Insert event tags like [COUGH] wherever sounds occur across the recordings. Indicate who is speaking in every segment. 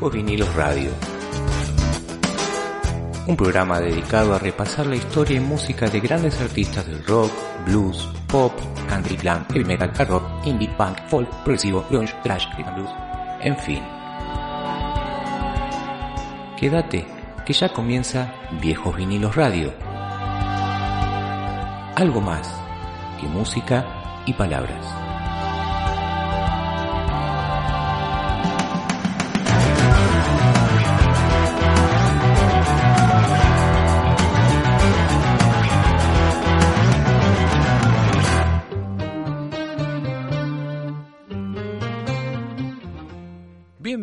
Speaker 1: Viejos Vinilos Radio. Un programa dedicado a repasar la historia y música de grandes artistas del rock, blues, pop, country, glam, heavy metal, hard rock, indie, punk, folk, progresivo, grunge, thrash, rhythm blues, en fin. Quédate, que ya comienza Viejos Vinilos Radio. Algo más que música y palabras.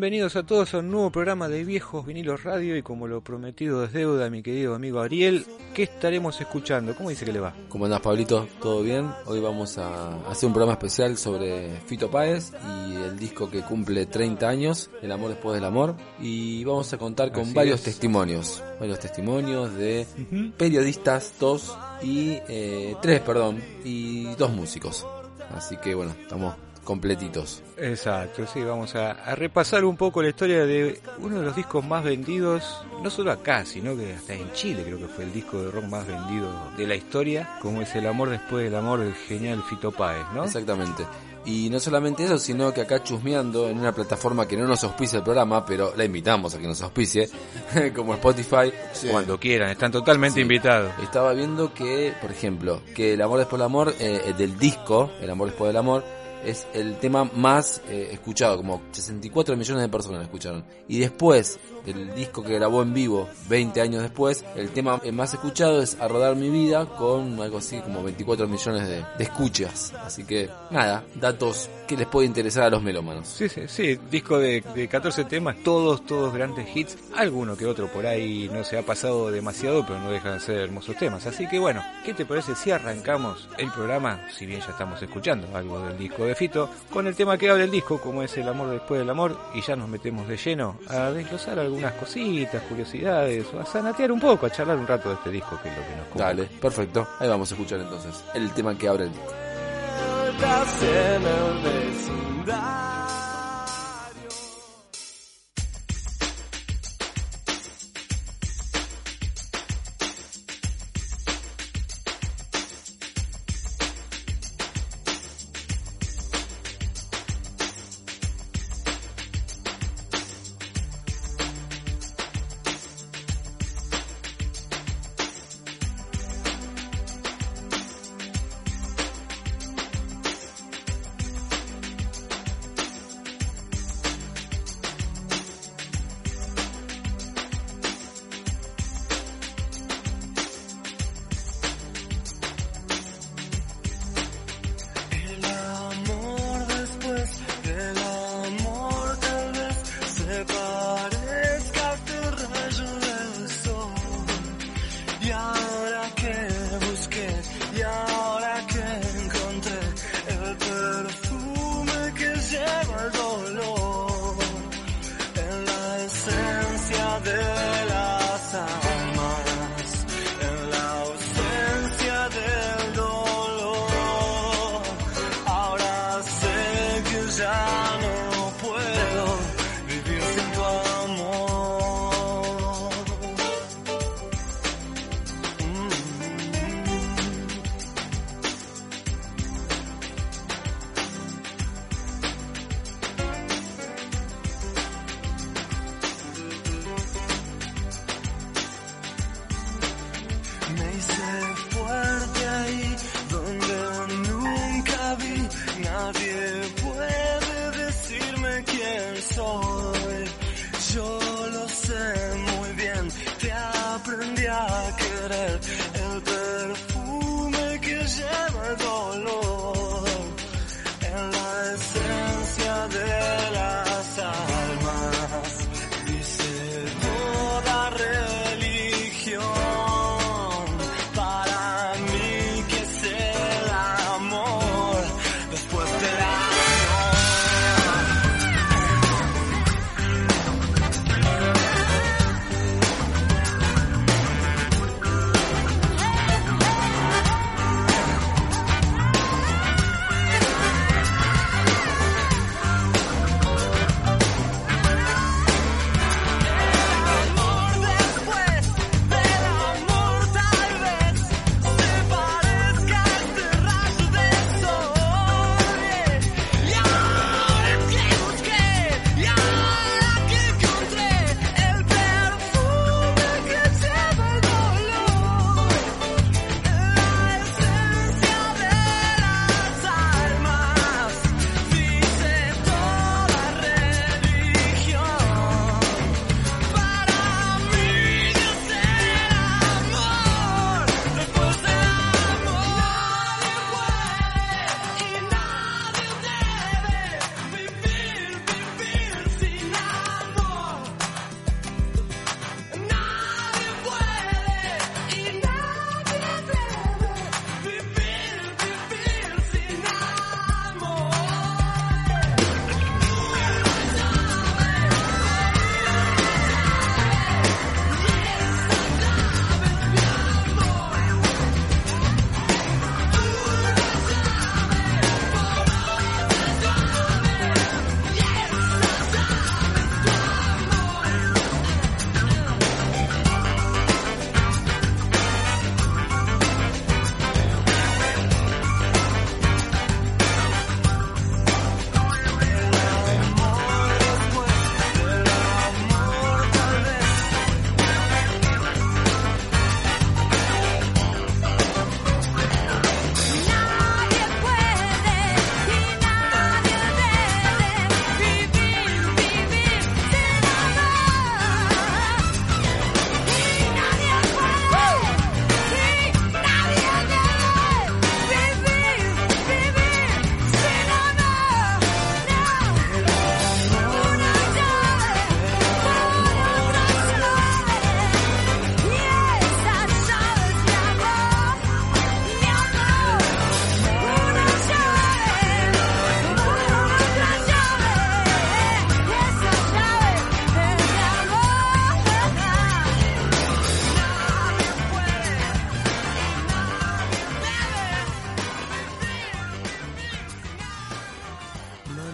Speaker 1: Bienvenidos a todos a un nuevo programa de Viejos Vinilos Radio y como lo prometido es deuda, mi querido amigo Ariel, ¿qué estaremos escuchando? ¿Cómo dice que le va?
Speaker 2: ¿Cómo andás, Pablito? ¿Todo bien? Hoy vamos a hacer un programa especial sobre Fito Páez y el disco que cumple 30 años, El amor después del amor, y vamos a contar con
Speaker 1: Así
Speaker 2: varios
Speaker 1: es.
Speaker 2: testimonios, varios testimonios de periodistas, dos y eh, tres, perdón, y dos músicos. Así que bueno, estamos completitos.
Speaker 1: Exacto, sí, vamos a, a repasar un poco la historia de uno de los discos más vendidos, no solo acá, sino que hasta en Chile creo que fue el disco de rock más vendido de la historia, como es El amor después del amor del genial Fito Páez, ¿no?
Speaker 2: Exactamente. Y no solamente eso, sino que acá chusmeando en una plataforma que no nos auspicia el programa, pero la invitamos a que nos auspicie, [LAUGHS] como Spotify.
Speaker 1: Cuando quieran, están totalmente
Speaker 2: Sí.
Speaker 1: invitados.
Speaker 2: Estaba viendo que, por ejemplo, que El amor después del amor, eh, del disco, El amor después del amor, es el tema más eh, escuchado, como 64 millones de personas lo escucharon. Y después, del disco que grabó en vivo, 20 años después, el tema más escuchado es A Rodar Mi Vida, con algo así como 24 millones de, de escuchas. Así que, nada, datos que les puede interesar a los melómanos.
Speaker 1: Sí, sí, sí, disco de, de 14 temas, todos, todos grandes hits, alguno que otro por ahí no se ha pasado demasiado, pero no dejan de ser hermosos temas. Así que bueno, ¿qué te parece si arrancamos el programa, si bien ya estamos escuchando algo del disco de Fito, con el tema que abre el disco, como es el amor después del amor, y ya nos metemos de lleno a desglosar algunas cositas, curiosidades, o a sanatear un poco, a charlar un rato de este disco que es lo que nos convoca.
Speaker 2: Dale, perfecto. Ahí vamos a escuchar entonces el tema que abre el disco.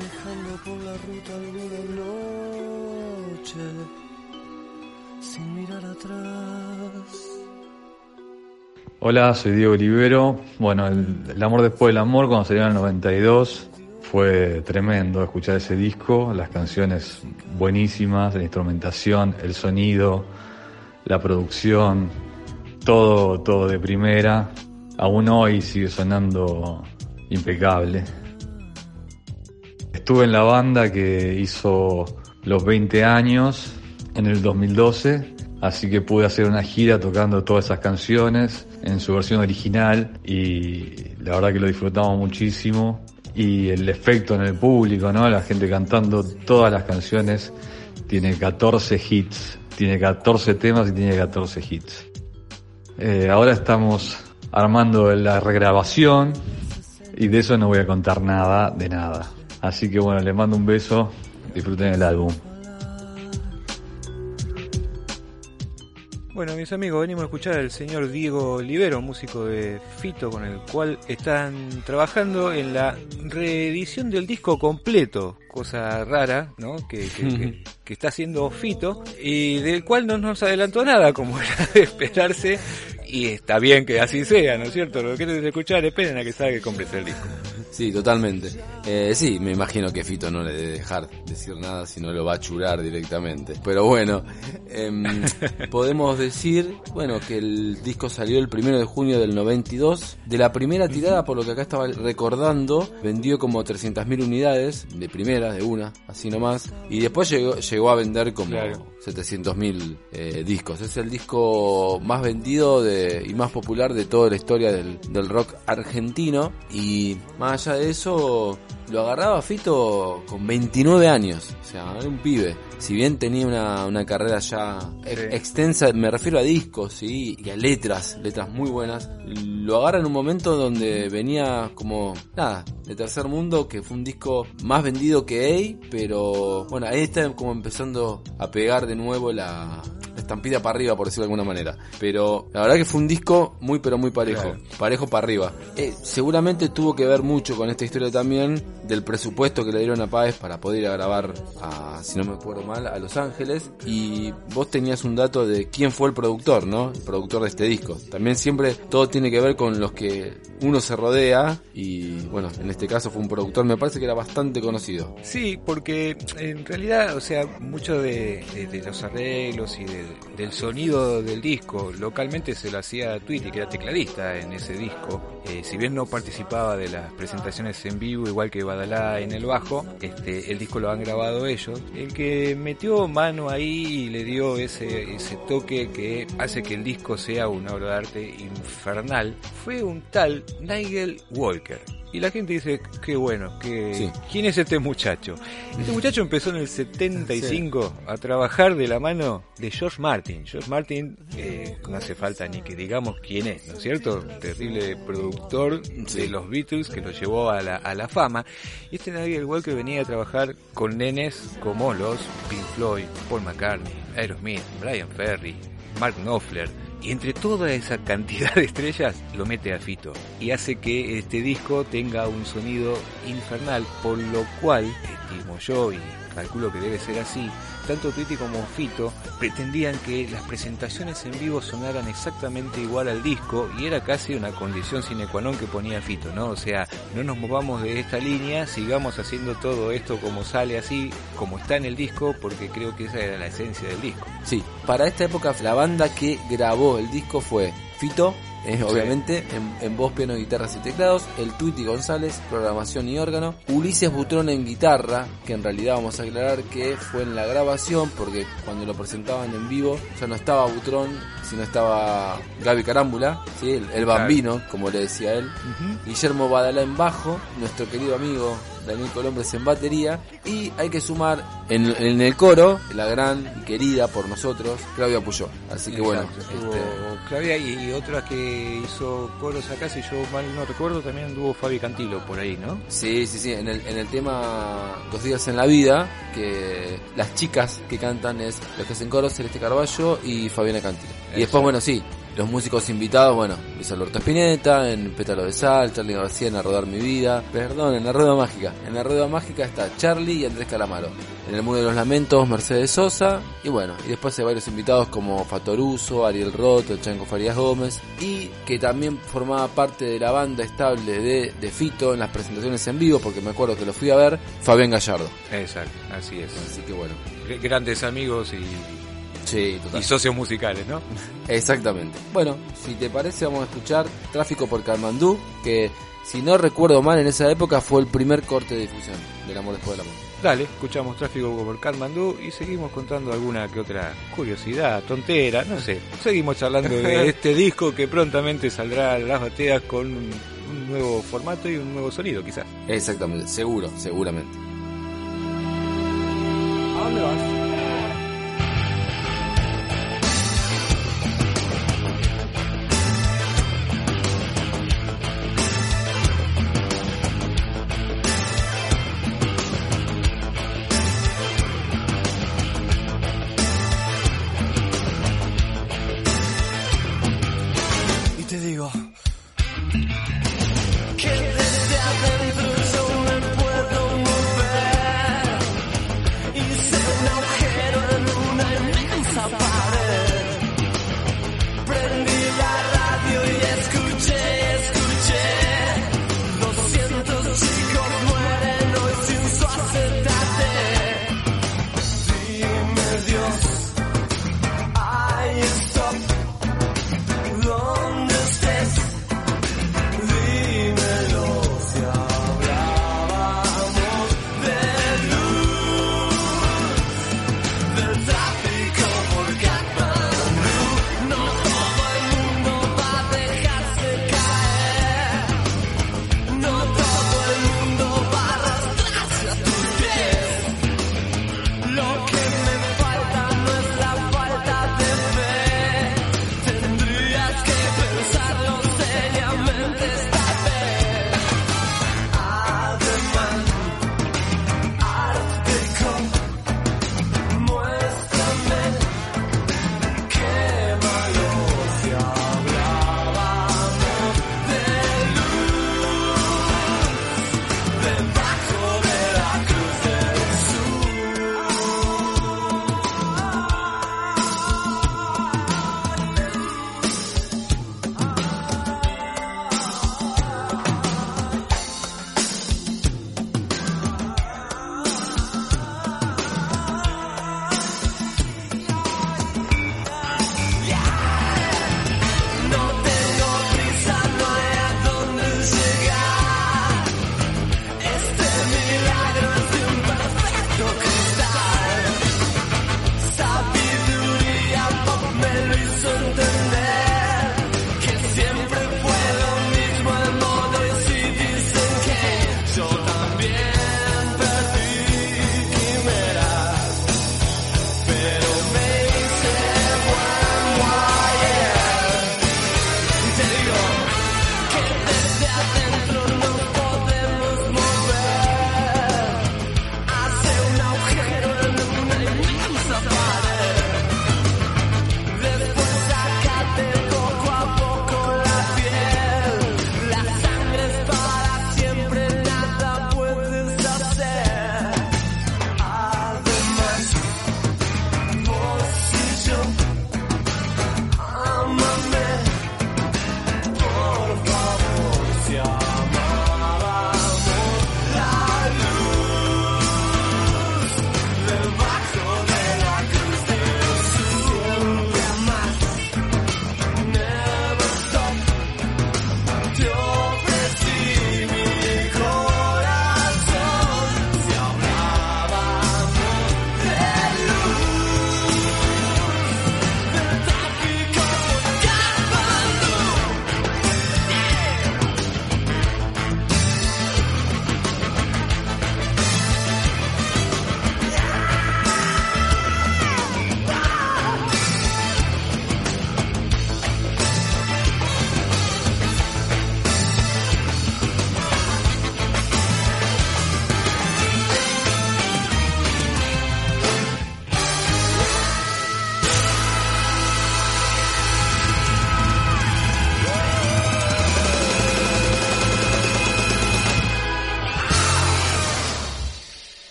Speaker 3: manejando por la ruta alguna noche, sin mirar atrás.
Speaker 4: Hola, soy Diego Olivero. Bueno, el, el, amor después del amor, cuando salió en el 92, fue tremendo escuchar ese disco, las canciones buenísimas, la instrumentación, el sonido, la producción, todo, todo de primera. Aún hoy sigue sonando impecable. Estuve en la banda que hizo los 20 años en el 2012, así que pude hacer una gira tocando todas esas canciones en su versión original y la verdad que lo disfrutamos muchísimo y el efecto en el público, ¿no? La gente cantando todas las canciones tiene 14 hits, tiene 14 temas y tiene 14 hits. Eh, ahora estamos armando la regrabación y de eso no voy a contar nada de nada. Así que bueno, les mando un beso, disfruten el álbum.
Speaker 1: Bueno, mis amigos, venimos a escuchar al señor Diego Olivero, músico de Fito, con el cual están trabajando en la reedición del disco completo, cosa rara, ¿no? Que, que, que- [LAUGHS] que está haciendo Fito, y del cual no nos adelantó nada, como [LAUGHS] era de esperarse, y está bien que así sea, ¿no es cierto? Lo que quieren escuchar, esperen a que salga y compres el disco.
Speaker 5: Sí, totalmente. Eh, sí, me imagino que Fito no le debe dejar decir nada si no lo va a churar directamente. Pero bueno, em, [LAUGHS] podemos decir, bueno, que el disco salió el primero de junio del 92. De la primera tirada, por lo que acá estaba recordando, vendió como 300.000 unidades, de primera, de una, así nomás. Y después llegó, llegó a vender como
Speaker 1: Claro.
Speaker 5: 700.000 eh, discos. Es el disco más vendido de, y más popular de toda la historia del, del rock argentino. Y más allá de eso, lo agarraba Fito con 29 años. O sea, era un pibe. Si bien tenía una, una carrera ya ex- extensa, me refiero a discos ¿sí? y a letras, letras muy buenas. Lo agarra en un momento donde venía como, nada, de tercer mundo, que fue un disco más vendido que A, pero bueno, ahí está como empezando a pegar de nuevo la, la estampida para arriba, por decirlo de alguna manera. Pero la verdad que fue un disco muy, pero muy parejo,
Speaker 1: Claro.
Speaker 5: parejo para arriba. Eh, seguramente tuvo que ver mucho con esta historia también del presupuesto que le dieron a Páez para poder ir a grabar a, si no me acuerdo mal, a Los Ángeles. Y vos tenías un dato de quién fue el productor, ¿no? El productor de este disco. También siempre todo tiene que ver con los que uno se rodea. Y bueno, en este caso fue un productor, me parece que era bastante conocido.
Speaker 1: Sí, porque en realidad, o sea, mucho de, de- de los arreglos y del- del sonido del disco, localmente se lo hacía Tweety, que era tecladista en ese disco. Eh, si bien no participaba de las presentaciones en vivo, igual que En el bajo, este, el disco lo han grabado ellos. El que metió mano ahí y le dio ese, ese toque que hace que el disco sea una obra de arte infernal fue un tal Nigel Walker. Y la gente dice, qué bueno, que
Speaker 5: Sí.
Speaker 1: ¿quién es este muchacho? Este muchacho empezó en el 75 a trabajar de la mano de George Martin. George Martin, eh, no hace falta ni que digamos quién es, ¿no es cierto? Terrible productor
Speaker 5: Sí.
Speaker 1: de los Beatles que lo llevó a la, a la fama. Y este Nigel Walker venía a trabajar con nenes como los Pink Floyd, Paul McCartney, Aerosmith, Brian Ferry, Mark Knopfler. Y entre toda esa cantidad de estrellas lo mete a Fito. Y hace que este disco tenga un sonido infernal, por lo cual, estimo yo y calculo que debe ser así, tanto Tweety como Fito pretendían que las presentaciones en vivo sonaran exactamente igual al disco y era casi una condición sine qua non que ponía Fito, ¿no? O sea, no nos movamos de esta línea, sigamos haciendo todo esto como sale así, como está en el disco, porque creo que esa era la esencia del disco.
Speaker 5: Sí, para esta época la banda que grabó el disco fue Fito, eh, obviamente, en, en voz, piano, guitarras y teclados, el Tuiti González, programación y órgano, Ulises Butrón en guitarra, que en realidad vamos a aclarar que fue en la grabación, porque cuando lo presentaban en vivo ya no estaba Butrón, sino estaba Gaby Carámbula, ¿sí? el, el bambino, como le decía él, Guillermo Badalá en bajo, nuestro querido amigo Daniel Colombres en batería y hay que sumar en, en el coro la gran y querida por nosotros Claudia Puyol. Así que bueno,
Speaker 1: Exacto,
Speaker 5: este,
Speaker 1: Claudia y, y otras que hizo coros acá, si yo mal no recuerdo, también anduvo Fabi Cantilo por ahí, ¿no?
Speaker 5: sí, sí, sí, en el, en el tema Dos días en la vida, que las chicas que cantan es los que hacen coros Celeste Carballo y Fabiana Cantilo. Y después, bueno, sí, Los músicos invitados, bueno, Luis Alberto Spinetta, en Pétalo de Sal, Charlie García en A Rodar Mi Vida, perdón, en La Rueda Mágica. En La Rueda Mágica está Charlie y Andrés Calamaro. En El Muro de los Lamentos, Mercedes Sosa, y bueno, y después hay varios invitados como Fatoruso, Ariel Roto, Chanco Farías Gómez, y que también formaba parte de la banda estable de, de Fito en las presentaciones en vivo, porque me acuerdo que lo fui a ver, Fabián Gallardo.
Speaker 1: Exacto, así es.
Speaker 5: Así que bueno,
Speaker 1: Grandes amigos y,
Speaker 5: sí, total.
Speaker 1: y socios musicales, ¿no? [LAUGHS]
Speaker 5: Exactamente. Bueno, si te parece vamos a escuchar Tráfico por Calmandú, que si no recuerdo mal en esa época fue el primer corte de difusión del amor después del amor.
Speaker 1: Dale, escuchamos tráfico por Katmandú y seguimos contando alguna que otra curiosidad, tontera, no sé. Seguimos charlando de [LAUGHS] este disco que prontamente saldrá a las bateas con un, un nuevo formato y un nuevo sonido, quizás.
Speaker 5: Exactamente, seguro, seguramente.
Speaker 2: ¿A dónde vas?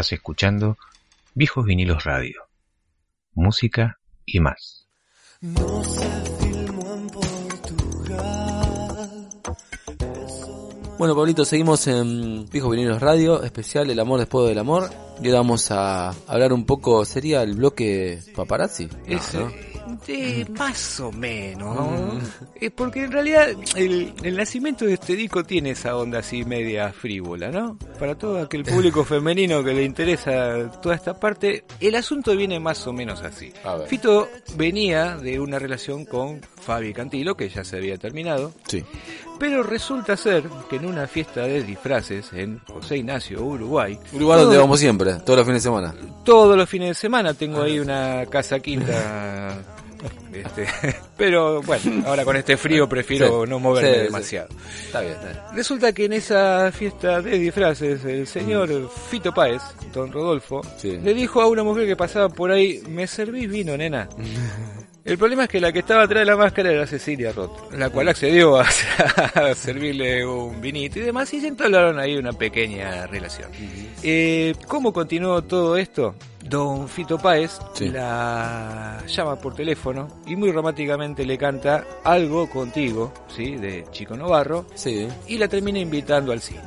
Speaker 1: Estás escuchando Viejos Vinilos Radio. Música y más.
Speaker 2: No se filmó en Portugal.
Speaker 5: Bueno, Pablito, seguimos en Viejos Vinilos Radio, especial El amor después del amor. Y ahora vamos a hablar un poco, sería el bloque paparazzi. No,
Speaker 1: Ese,
Speaker 5: ¿no?
Speaker 1: de más o menos, ¿no? Eh, porque en realidad el, el nacimiento de este disco tiene esa onda así media frívola, ¿no? Para todo aquel público [LAUGHS] femenino que le interesa toda esta parte, el asunto viene más o menos así.
Speaker 5: A ver.
Speaker 1: Fito venía de una relación con Fabi Cantilo, que ya se había terminado,
Speaker 5: Sí.
Speaker 1: Pero resulta ser que en una fiesta de disfraces en José Ignacio, Uruguay,
Speaker 5: Uruguay
Speaker 1: todo-
Speaker 5: donde vamos siempre, todos los fines de semana.
Speaker 1: todos los fines de semana tengo ahí una casa quinta. [LAUGHS] este, pero bueno, ahora con este frío prefiero
Speaker 5: Sí,
Speaker 1: no moverme
Speaker 5: sí, sí.
Speaker 1: demasiado.
Speaker 5: Está bien, está bien.
Speaker 1: Resulta que en esa fiesta de disfraces el señor Fito Páez, don Rodolfo, le dijo a una mujer que pasaba por ahí, me servís vino, nena. [LAUGHS] El problema es que la que estaba atrás de la máscara era Cecilia Roth, la cual accedió a, [LAUGHS] a servirle un vinito y demás, y se entablaron ahí una pequeña relación. Eh, ¿Cómo continuó todo esto? Don Fito Páez
Speaker 5: Sí.
Speaker 1: la llama por teléfono y muy románticamente le canta Algo contigo, ¿sí? De Chico Novarro,
Speaker 5: Sí.
Speaker 1: y la termina invitando al cine.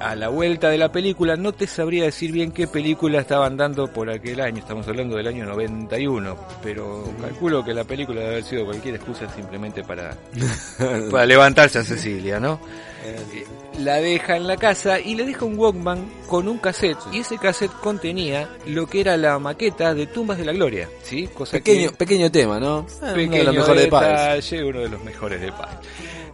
Speaker 1: A la vuelta de la película, no te sabría decir bien qué película estaban dando por aquel año, estamos hablando del año 91, pero calculo que la película debe haber sido cualquier excusa simplemente para, [LAUGHS] para levantarse a Cecilia, ¿no? Eh, La deja en la casa y le deja un Walkman con un cassette, y ese cassette contenía lo que era la maqueta de Tumbas de la Gloria, ¿sí? Cosa
Speaker 5: Pequeño,
Speaker 1: que
Speaker 5: pequeño tema, ¿no? Eh, uno de los mejores de Páez.
Speaker 1: uno de los mejores de Páez.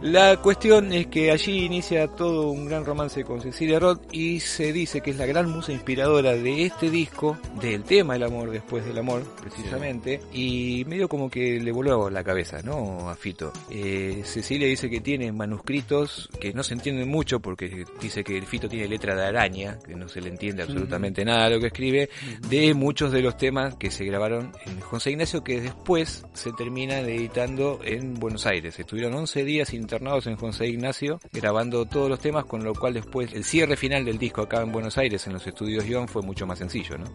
Speaker 1: La cuestión es que allí inicia todo un gran romance con Cecilia Roth y se dice que es la gran musa inspiradora de este disco, del tema El amor después del amor, precisamente, y medio como que le voló la cabeza, ¿no? A Fito. Eh, Cecilia dice que tiene manuscritos que no se entienden mucho porque dice que el Fito tiene letra de araña, que no se le entiende absolutamente nada a lo que escribe, de muchos de los temas que se grabaron en José Ignacio que después se terminan editando en Buenos Aires. Estuvieron 11 días internados en José Ignacio grabando todos los temas, con lo cual después el cierre final del disco acá en Buenos Aires en los estudios Ion fue mucho más sencillo, ¿no?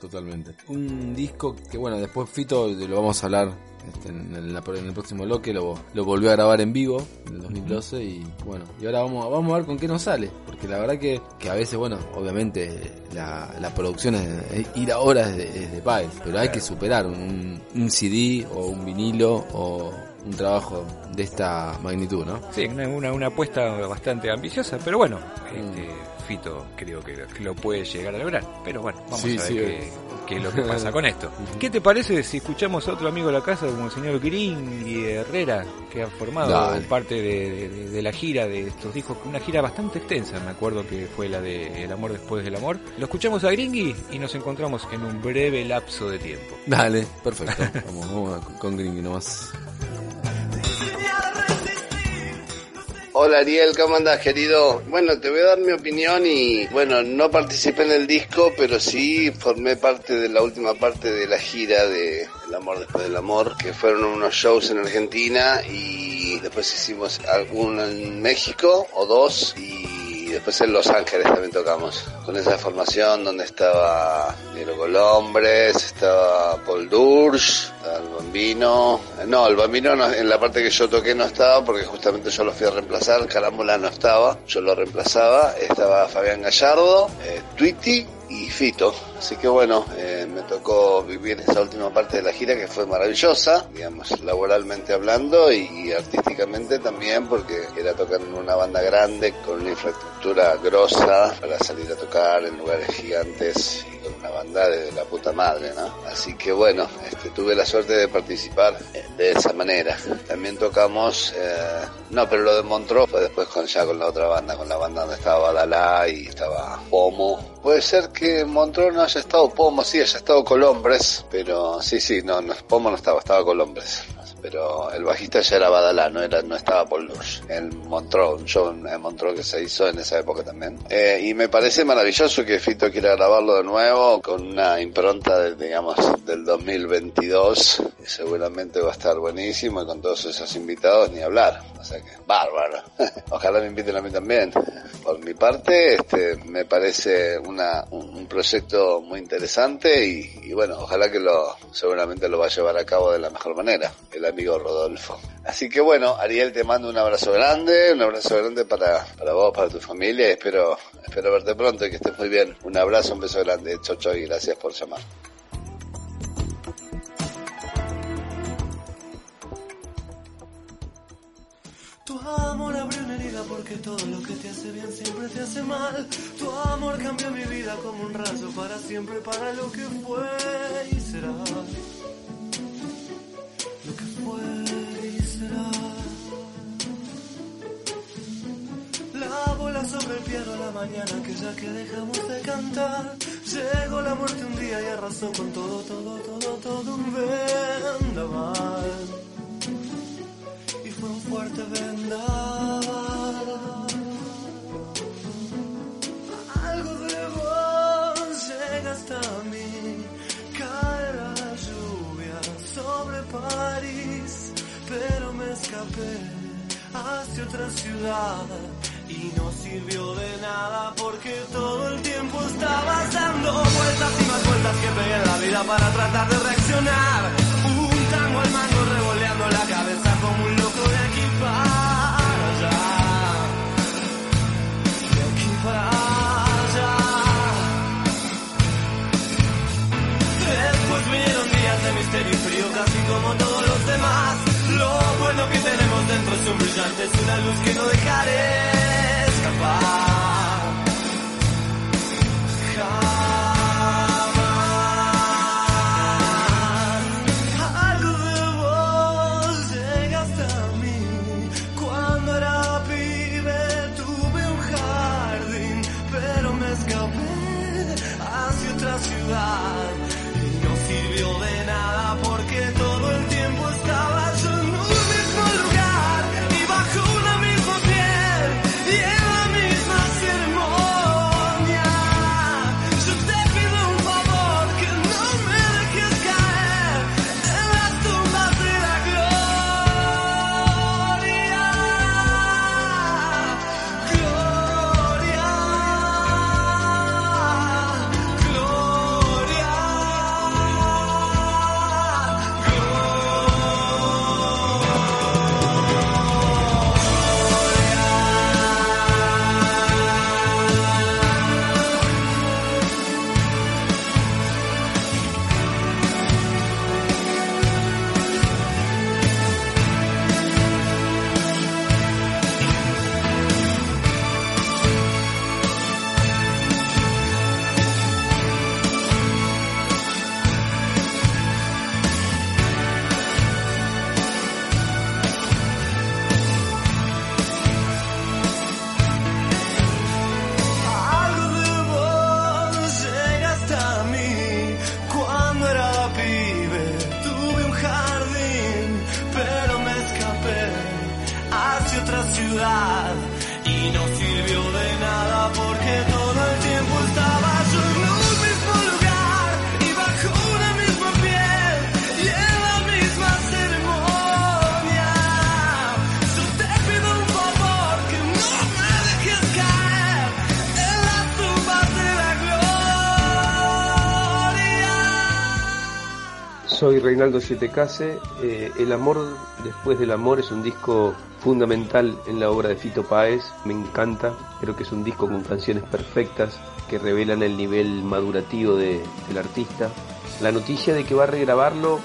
Speaker 5: Totalmente. Un disco que, bueno, después Fito lo vamos a hablar este, en, el, en el próximo bloque. Lo, lo volvió a grabar en vivo en el 2012. Y bueno, y ahora vamos, vamos a ver con qué nos sale. Porque la verdad que, que a veces, bueno, obviamente la, la producción es, es ir ahora es de, es de Pero hay que superar un, un CD o un vinilo o un trabajo de esta magnitud, ¿no?
Speaker 1: Sí, una, una, una apuesta bastante ambiciosa, pero bueno, este, Fito creo que lo puede llegar a lograr. Pero bueno, vamos
Speaker 5: Sí,
Speaker 1: a ver
Speaker 5: sí,
Speaker 1: qué, qué es lo que pasa con esto. [LAUGHS] ¿Qué te parece si escuchamos a otro amigo de la casa como el señor Gringui Herrera, que ha formado
Speaker 5: Dale.
Speaker 1: parte de, de- de la gira de estos discos, una gira bastante extensa, me acuerdo que fue la de El amor después del amor? Lo escuchamos a Gringui y nos encontramos en un breve lapso de tiempo.
Speaker 5: Dale, perfecto. vamos, con Gringy nomás.
Speaker 6: Hola Ariel, ¿cómo andás querido? Bueno, te voy a dar mi opinión y bueno, no participé en el disco, pero sí formé parte de la última parte de la gira de El Amor Después del Amor, que fueron unos shows en Argentina y después hicimos alguno en México o dos y después en Los Ángeles también tocamos con esa formación donde estaba Negro Colombres, estaba Paul Dursch, el Bambino. No, el Bambino no- en la parte que yo toqué no estaba porque justamente yo lo fui a reemplazar, Carambola no estaba, yo lo reemplazaba, estaba Fabián Gallardo, eh, Twitty y Fito. Así que bueno, eh, me tocó vivir esa última parte de la gira que fue maravillosa, digamos, laboralmente hablando y artísticamente también porque era tocar en una banda grande con una infraestructura grosa para salir a tocar en lugares gigantes y con una banda de la puta madre, ¿no? Así que bueno, este, tuve la suerte de participar de esa manera. También tocamos, eh, no, pero lo de Montreux fue después con ya con la otra banda, con la banda donde estaba Badalá y estaba Pomo. Puede ser que Montreux no haya estado Pomo, sí, haya estado Colombres, pero sí, sí, no, no Pomo no estaba, estaba Colombres. Pero el bajista ya era Badalá, no, era, no estaba Paul Lush. En Montreux, un show en Montreux que se hizo en esa época también. Eh, y me parece maravilloso que Fito quiera grabarlo de nuevo con una impronta, de, digamos, del 2022. Y seguramente va a estar buenísimo y con todos esos invitados ni hablar. O sea que, bárbaro. [LAUGHS] Ojalá me inviten a mí también. Por mi parte, este, me parece una, un, un proyecto muy interesante y, y bueno, ojalá que lo, seguramente lo va a llevar a cabo de la mejor manera, el amigo Rodolfo. Así que bueno, Ariel, te mando un abrazo grande, un abrazo grande para, para vos, para tu familia y espero, espero verte pronto y que estés muy bien. Un abrazo, un beso grande, chau y gracias por llamar.
Speaker 2: Tu amor abrió una herida porque todo lo que te hace bien siempre te hace mal. Tu amor cambió mi vida como un rayo para siempre, para lo que fue y será. Que. La bola sobre el piano a la mañana, aquella que dejamos de cantar. Llegó la muerte un día y arrasó con todo, todo, todo, todo un vendaval y fue un fuerte vendaval. Algo de vos llega hasta mí, cae la lluvia sobre París, escapé hacia otra ciudad. Y no sirvió de nada porque todo el tiempo estabas dando vueltas y más vueltas que pegué en la vida para tratar de reaccionar. Un tango al mango revoleando la cabeza como un loco de aquí para allá. De aquí para allá. Después vinieron días de misterio y frío casi como. Lo bueno que tenemos dentro es un brillante, es una luz que no dejaré escapar.
Speaker 7: Reinaldo Sietecase. Eh, el amor después del amor es un disco fundamental en la obra de Fito Páez. Me encanta. Creo que es un disco con canciones perfectas que revelan el nivel madurativo de- del artista. La noticia de que va a regrabarlo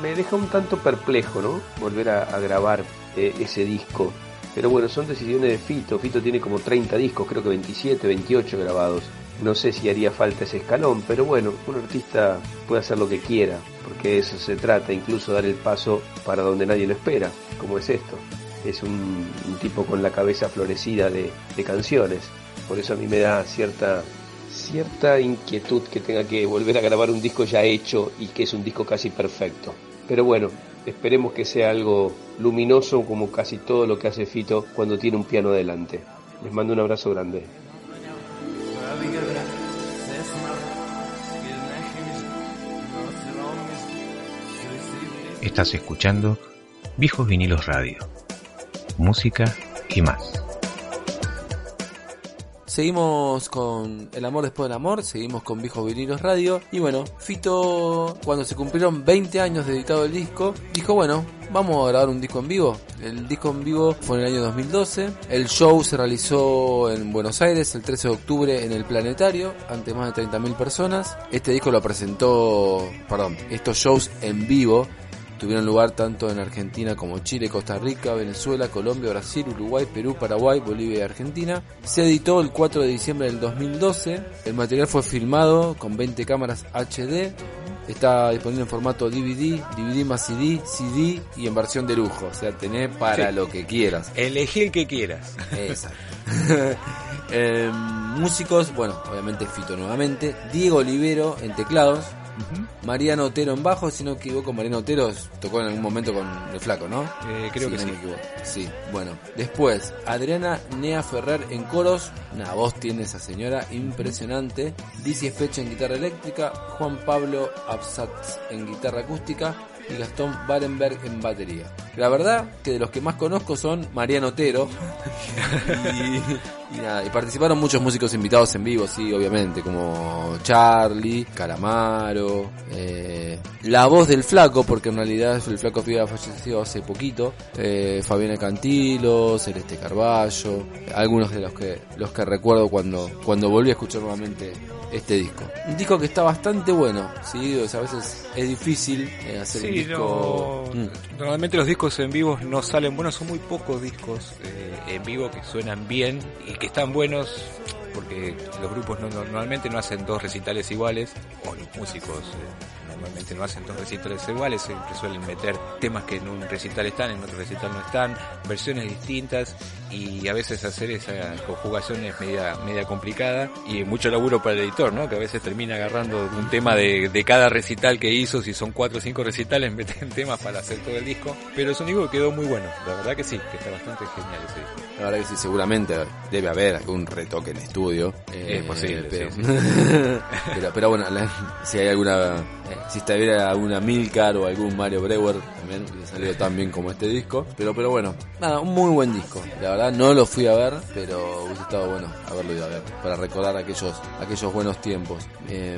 Speaker 7: me deja un tanto perplejo, ¿no? Volver a, a grabar eh, ese disco. Pero bueno, son decisiones de Fito. Fito tiene como 30 discos, creo que 27, 28 grabados. No sé si haría falta ese escalón, pero bueno, un artista puede hacer lo que quiera, porque de eso se trata, incluso dar el paso para donde nadie lo espera, como es esto. Es un, tipo con la cabeza florecida de, de canciones, por eso a mí me da cierta cierta inquietud que tenga que volver a grabar un disco ya hecho y que es un disco casi perfecto. Pero bueno, esperemos que sea algo luminoso como casi todo lo que hace Fito cuando tiene un piano delante. Les mando un abrazo grande.
Speaker 8: Estás escuchando Viejos Vinilos Radio. Música y más.
Speaker 5: Seguimos con El amor después del amor, seguimos con Viejos Vinilos Radio. Y bueno, Fito, cuando se cumplieron 20 años de editado el disco, dijo, bueno, vamos a grabar un disco en vivo. El disco en vivo fue en el año 2012. El show se realizó en Buenos Aires el 13 de octubre en el Planetario, ante más de 30.000 personas. Este disco lo presentó, perdón, estos shows en vivo tuvieron lugar tanto en Argentina como Chile, Costa Rica, Venezuela, Colombia, Brasil, Uruguay, Perú, Paraguay, Bolivia y Argentina. Se editó el 4 de diciembre del 2012. El material fue filmado con 20 cámaras HD. Está disponible en formato DVD, DVD más CD, CD y en versión de lujo. O sea, tenés para
Speaker 1: Sí.
Speaker 5: lo que quieras.
Speaker 1: Elegí el que quieras.
Speaker 5: Exacto. [LAUGHS] Eh, músicos, bueno, obviamente Fito nuevamente. Diego Olivero en teclados. Mariano Otero en bajo, si no me equivoco, Mariano Otero tocó en algún momento con el flaco, ¿no?
Speaker 1: Eh, creo que
Speaker 5: no
Speaker 1: sí.
Speaker 5: me. Sí, bueno. Después, Adriana Nea Ferrer en coros. Una voz tiene esa señora impresionante. Dizzy Espeche en guitarra eléctrica. Juan Pablo Absatz en guitarra acústica. Y Gastón Barenberg en batería. La verdad que de los que más conozco son Mariano Otero. [LAUGHS] y, y nada, y participaron muchos músicos invitados en vivo, sí, obviamente, como Charlie, Calamaro, eh, la voz del flaco, porque en realidad el flaco había fallecido hace poquito, eh, Fabiana Cantilo, Celeste Carballo, algunos de los que los que recuerdo cuando cuando volví a escuchar nuevamente este disco. Un disco que está bastante bueno, sí, o sea, a veces es difícil eh, hacer un
Speaker 1: Sí,
Speaker 5: disco.
Speaker 1: no-
Speaker 5: Mm.
Speaker 1: normalmente los discos en vivo no salen buenos, son muy pocos discos eh, en vivo que suenan bien y que están buenos porque los grupos no- normalmente no hacen dos recitales iguales o los músicos eh, normalmente no hacen dos recitales iguales, siempre suelen meter temas que en un recital están, en otro recital no están, versiones distintas y a veces hacer esa conjugación es media, media complicada y mucho laburo para el editor, ¿no? Que a veces termina agarrando un tema de, de cada recital que hizo, si son cuatro o cinco recitales, [LAUGHS] meten temas para hacer todo el disco, pero es un disco que quedó muy bueno, la verdad que sí, que está bastante genial ese disco.
Speaker 5: La verdad que sí, seguramente debe haber algún retoque en estudio. Eh,
Speaker 1: Es posible,
Speaker 5: pero,
Speaker 1: sí, [LAUGHS]
Speaker 5: pero, pero bueno, la- si hay alguna, eh, si estuviera alguna Milcar o algún Mario Brewer, también hubiera salido tan bien como este disco. Pero, pero bueno, nada, un muy buen disco. La verdad no lo fui a ver, pero hubiese estado bueno haberlo ido a ver, para recordar aquellos, aquellos buenos tiempos. Eh,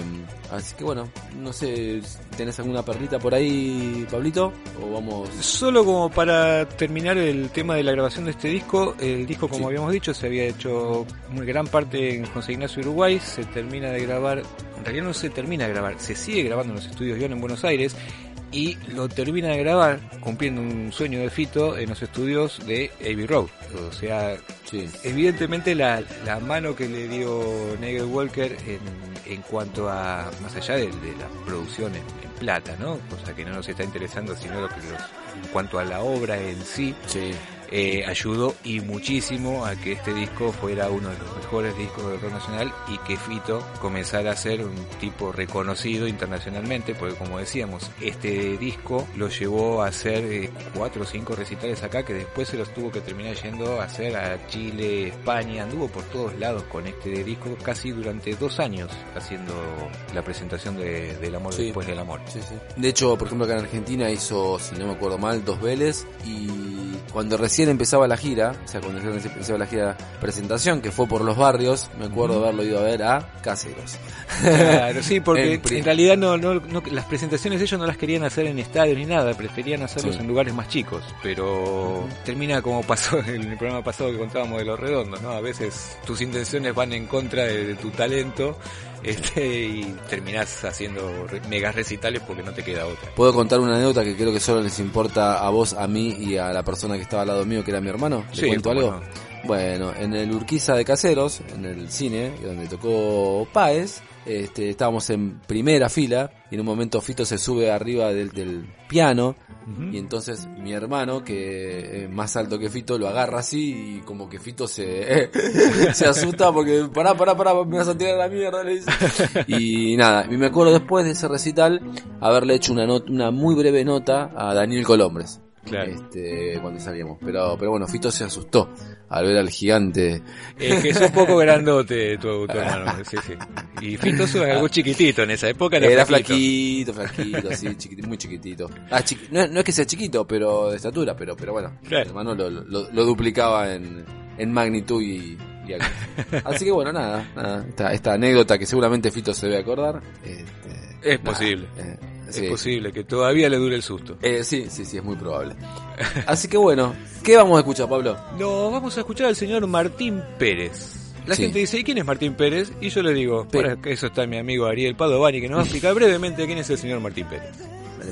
Speaker 5: así que bueno, no sé, ¿tenés alguna perlita por ahí, Pablito? O vamos...
Speaker 1: Solo como para terminar el tema de la grabación de este disco, el disco como
Speaker 5: Sí.
Speaker 1: habíamos dicho se había hecho muy gran parte en José Ignacio Uruguay, se termina de grabar, en realidad no se termina de grabar, se sigue grabando en los estudios Guión en Buenos Aires y lo termina de grabar cumpliendo un sueño de Fito en los estudios de Abbey Road. O sea,
Speaker 5: Sí.
Speaker 1: evidentemente la, la mano que le dio Nigel Walker en, en cuanto a, más allá de, de la producción en, en plata, ¿no? Cosa que no nos está interesando, sino lo que los- en cuanto a la obra en sí,
Speaker 5: Sí.
Speaker 1: Eh, ayudó y muchísimo a que este disco fuera uno de los mejores discos del rock nacional y que Fito comenzara a ser un tipo reconocido internacionalmente, porque como decíamos, este disco lo llevó a hacer eh, cuatro o cinco recitales acá, que después se los tuvo que terminar yendo a hacer a Chile, España, anduvo por todos lados con este disco casi durante dos años haciendo la presentación de, del amor
Speaker 5: Sí.
Speaker 1: después del amor.
Speaker 5: Sí, sí. De hecho, por ejemplo, acá en Argentina hizo, si no me acuerdo mal, dos Vélez y cuando recién empezaba la gira, o sea, cuando recién empezaba la gira presentación, que fue por los barrios, me acuerdo de haberlo ido a ver a Caseros.
Speaker 1: Claro, sí, [LAUGHS] porque en realidad no, no, no- las presentaciones ellos no las querían hacer en estadios ni nada, preferían hacerlos
Speaker 5: Sí.
Speaker 1: en lugares más chicos, pero termina como pasó [LAUGHS] en el programa pasado que contábamos de los redondos, ¿no? A veces tus intenciones van en contra de, de tu talento este y terminás haciendo megas recitales porque no te queda otra.
Speaker 5: ¿Puedo contar una anécdota que creo que solo les importa a vos, a mí y a la persona que estaba al lado mío, que era mi hermano? ¿Le
Speaker 1: Sí,
Speaker 5: cuento algo?
Speaker 1: no.
Speaker 5: Bueno, en el Urquiza de Caseros, en el cine, donde tocó Páez, este, estábamos en primera fila y en un momento Fito se sube arriba del, del piano y entonces mi hermano, que es más alto que Fito, lo agarra así y como que Fito se, [LAUGHS] se asusta porque pará, pará, pará, me vas a tirar a la mierda, le dice. [LAUGHS] Y nada, y me acuerdo después de ese recital haberle hecho una, not- una muy breve nota a Daniel Colombres.
Speaker 1: Claro.
Speaker 5: Este, cuando salíamos. Pero, pero bueno, Fito se asustó al ver al gigante.
Speaker 1: Es que es un poco [LAUGHS] grandote tu, tu hermano. Sí, sí. Y Fito es algo chiquitito en esa época. Era,
Speaker 5: Era
Speaker 1: flaquito.
Speaker 5: flaquito, flaquito, así, [LAUGHS] chiquiti- muy chiquitito. Ah, chiqui- no, no es que sea chiquito, pero de estatura, pero, pero bueno,
Speaker 1: Claro.
Speaker 5: mi hermano lo, lo, lo duplicaba en, en magnitud y, y algo. [LAUGHS] Así que bueno, nada, nada, esta, esta anécdota que seguramente Fito se debe acordar. Este,
Speaker 1: Es posible.
Speaker 5: eh,
Speaker 1: Es posible que todavía le dure el susto.
Speaker 5: Eh, sí, sí, sí, es muy probable. [LAUGHS] Así que bueno, ¿qué vamos a escuchar, Pablo?
Speaker 1: No, vamos a escuchar al señor Martín Pérez. La
Speaker 5: Sí.
Speaker 1: gente dice, ¿y quién es Martín Pérez? Y yo le digo,
Speaker 5: Pe-
Speaker 1: para eso está mi amigo Ariel Padovani, que nos va a explicar brevemente quién es el señor Martín Pérez.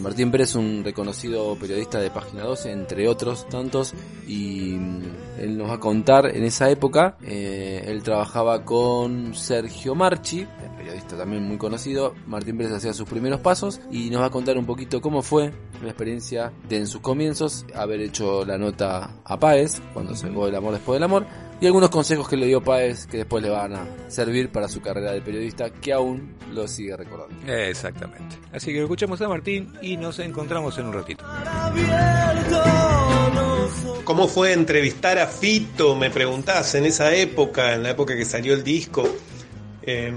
Speaker 5: Vale, Martín Pérez, un reconocido periodista de Página 12, entre otros tantos, y mm, él nos va a contar, en esa época, eh, él trabajaba con Sergio Marchi, periodista también muy conocido, Martín Pérez hacía sus primeros pasos, y nos va a contar un poquito cómo fue la experiencia de en sus comienzos, haber hecho la nota a Páez, cuando sacó El amor después del amor, y algunos consejos que le dio Páez que después le van a servir para su carrera de periodista, que aún lo sigue recordando.
Speaker 1: Exactamente. Así que escuchamos a Martín y nos encontramos en un ratito.
Speaker 9: ¿Cómo fue entrevistar a Fito? Me preguntás en esa época, en la época que salió el disco. Eh,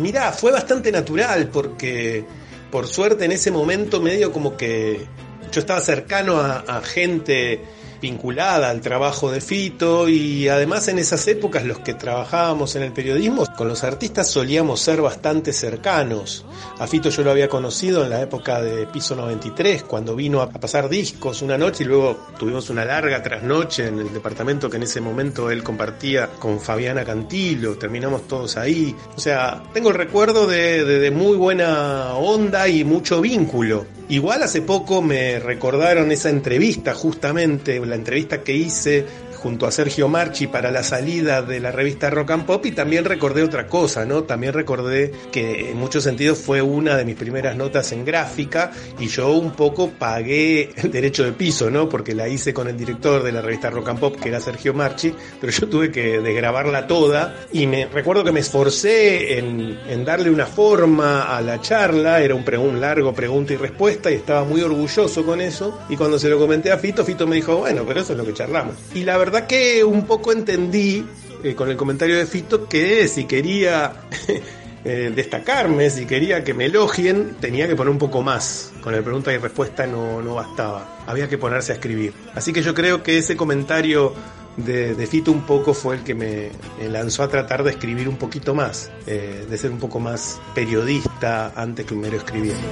Speaker 9: mirá, fue bastante natural porque por suerte en ese momento medio como que yo estaba cercano a, a gente vinculada al trabajo de Fito y además en esas épocas los que trabajábamos en el periodismo con los artistas solíamos ser bastante cercanos. A Fito yo lo había conocido en la época de Piso 93 cuando vino a pasar discos una noche y luego tuvimos una larga trasnoche en el departamento que en ese momento él compartía con Fabiana Cantilo, terminamos todos ahí. O sea, tengo el recuerdo de, de- de muy buena onda y mucho vínculo. Igual hace poco me recordaron esa entrevista, justamente, la entrevista que hice junto a Sergio Marchi para la salida de la revista Rock and Pop y también recordé otra cosa, ¿no? También recordé que en muchos sentidos fue una de mis primeras notas en gráfica y yo un poco pagué el derecho de piso, ¿no? Porque la hice con el director de la revista Rock and Pop, que era Sergio Marchi, pero yo tuve que desgrabarla toda y me recuerdo que me esforcé en, darle una forma a la charla, era un, pre- un largo pregunta y respuesta y estaba muy orgulloso con eso y cuando se lo comenté a Fito, Fito me dijo, bueno, pero eso es lo que charlamos. Y la verdad que un poco entendí eh, con el comentario de Fito que si quería [LAUGHS] eh, destacarme, si quería que me elogien, tenía que poner un poco más. Con el pregunta y respuesta no, no bastaba. Había que ponerse a escribir. Así que yo creo que ese comentario de, Fito un poco fue el que me, lanzó a tratar de escribir un poquito más, eh, de ser un poco más periodista antes que un mero escribiendo.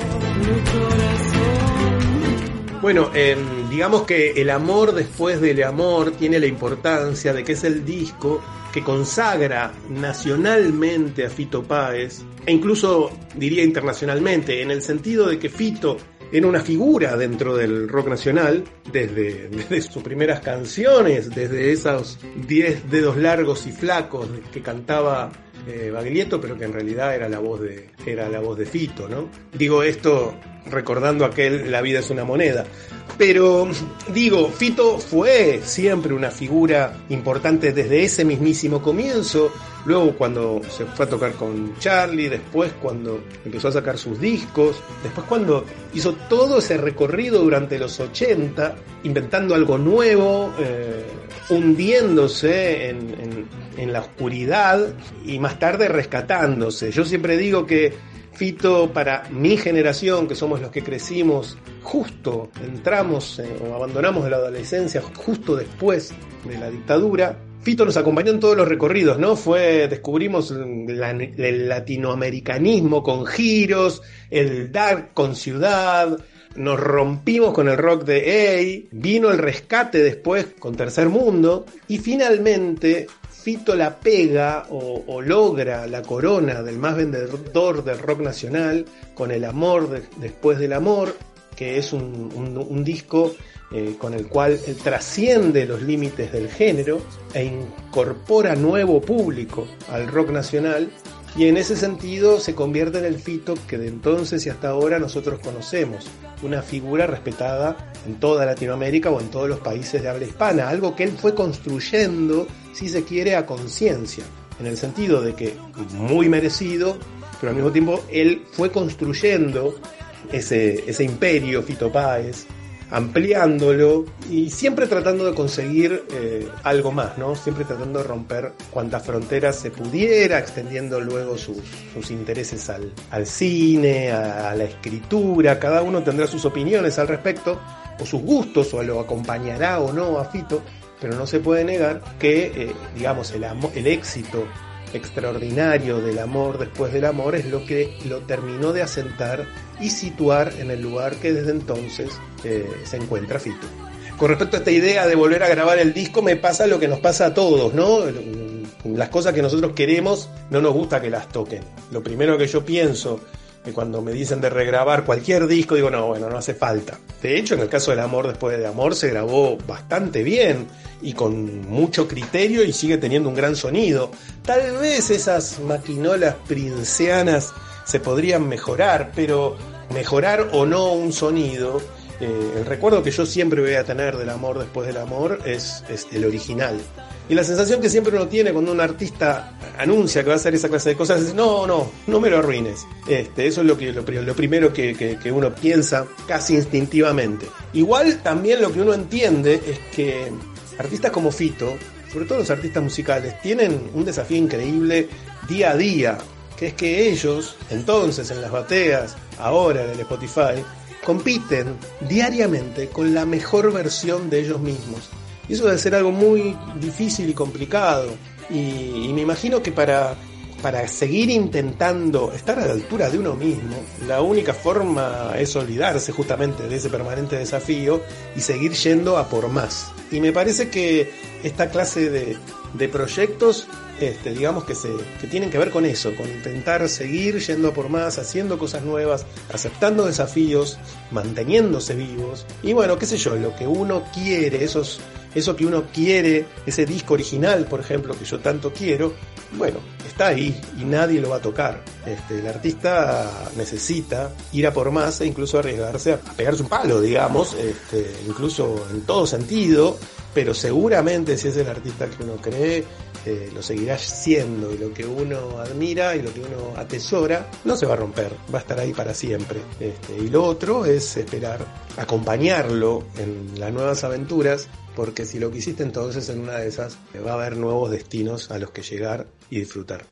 Speaker 9: Bueno, eh, digamos que el amor después del amor tiene la importancia de que es el disco que consagra nacionalmente a Fito Páez e incluso diría internacionalmente, en el sentido de que Fito era una figura dentro del rock nacional desde, [LAUGHS] desde sus primeras canciones, desde esos 10 dedos largos y flacos que cantaba eh, Baglietto, pero que en realidad era la voz de era la voz de Fito, ¿no? Digo esto recordando aquel La vida es una moneda. Pero digo, Fito fue siempre una figura importante desde ese mismísimo comienzo. Luego cuando se fue a tocar con Charlie, después cuando empezó a sacar sus discos, después cuando hizo todo ese recorrido durante los 80, inventando algo nuevo, eh, hundiéndose en, en- la oscuridad y más tarde rescatándose. Yo siempre digo que Fito, para mi generación, que somos los que crecimos justo, entramos eh, o abandonamos la adolescencia justo después de la dictadura, Fito nos acompañó en todos los recorridos, ¿no? Fue, descubrimos el latinoamericanismo con giros, el dark con ciudad, nos rompimos con el rock de A, vino el rescate después con Tercer Mundo, y finalmente Fito la pega o, logra la corona del más vendedor del rock nacional con El amor de- después del amor, que es un, disco eh, con el cual trasciende los límites del género e incorpora nuevo público al rock nacional y en ese sentido se convierte en el Fito que de entonces y hasta ahora nosotros conocemos, una figura respetada en toda Latinoamérica o en todos los países de habla hispana, algo que él fue construyendo, si se quiere, a conciencia, en el sentido de que muy merecido, pero al mismo tiempo él fue construyendo ese, ese imperio Fito Páez, ampliándolo y siempre tratando de conseguir eh, algo más, ¿no? Siempre tratando de romper cuantas fronteras se pudiera, extendiendo luego sus, intereses al, al cine, a, a, la escritura, cada uno tendrá sus opiniones al respecto, o sus gustos, o lo acompañará o no a Fito, pero no se puede negar que, eh, digamos, el, el éxito extraordinario del amor después del amor es lo que lo terminó de asentar y situar en el lugar que desde entonces eh, se encuentra Fito. Con respecto a esta idea de volver a grabar el disco, me pasa lo que nos pasa a todos, ¿no? Las cosas que nosotros queremos no nos gusta que las toquen. Lo primero que yo pienso que cuando me dicen de regrabar cualquier disco, digo, no, bueno, no hace falta. De hecho, en el caso del Amor después de Amor se grabó bastante bien y con mucho criterio y sigue teniendo un gran sonido. Tal vez esas maquinolas princeanas se podrían mejorar, pero mejorar o no un sonido, eh, el recuerdo que yo siempre voy a tener del amor después del amor es, es, el original. Y la sensación que siempre uno tiene cuando un artista anuncia que va a hacer esa clase de cosas es, no, no, no me lo arruines. Este, eso es lo, que, lo, lo primero que, que, que uno piensa casi instintivamente. Igual también lo que uno entiende es que artistas como Fito, sobre todo los artistas musicales, tienen un desafío increíble día a día que es que ellos, entonces en las bateas, ahora en el Spotify, compiten diariamente con la mejor versión de ellos mismos. Y eso debe ser algo muy difícil y complicado. Y, y me imagino que para, para seguir intentando estar a la altura de uno mismo, la única forma es olvidarse justamente de ese permanente desafío y seguir yendo a por más. Y me parece que esta clase de, de proyectos este, digamos que, se, que tienen que ver con eso, con intentar seguir yendo por más, haciendo cosas nuevas, aceptando desafíos, manteniéndose vivos. Y bueno, qué sé yo, lo que uno quiere, esos, eso que uno quiere, ese disco original, por ejemplo, que yo tanto quiero, bueno, está ahí y nadie lo va a tocar. Este, el artista necesita ir a por más e incluso arriesgarse a pegarse un palo, digamos, este, incluso en todo sentido, pero seguramente si es el artista que uno cree, lo seguirá siendo y lo que uno admira y lo que uno atesora no se va a romper, va a estar ahí para siempre. Este, y lo otro es esperar, acompañarlo en las nuevas aventuras, porque si lo quisiste entonces en una de esas va a haber nuevos destinos a los que llegar y disfrutar.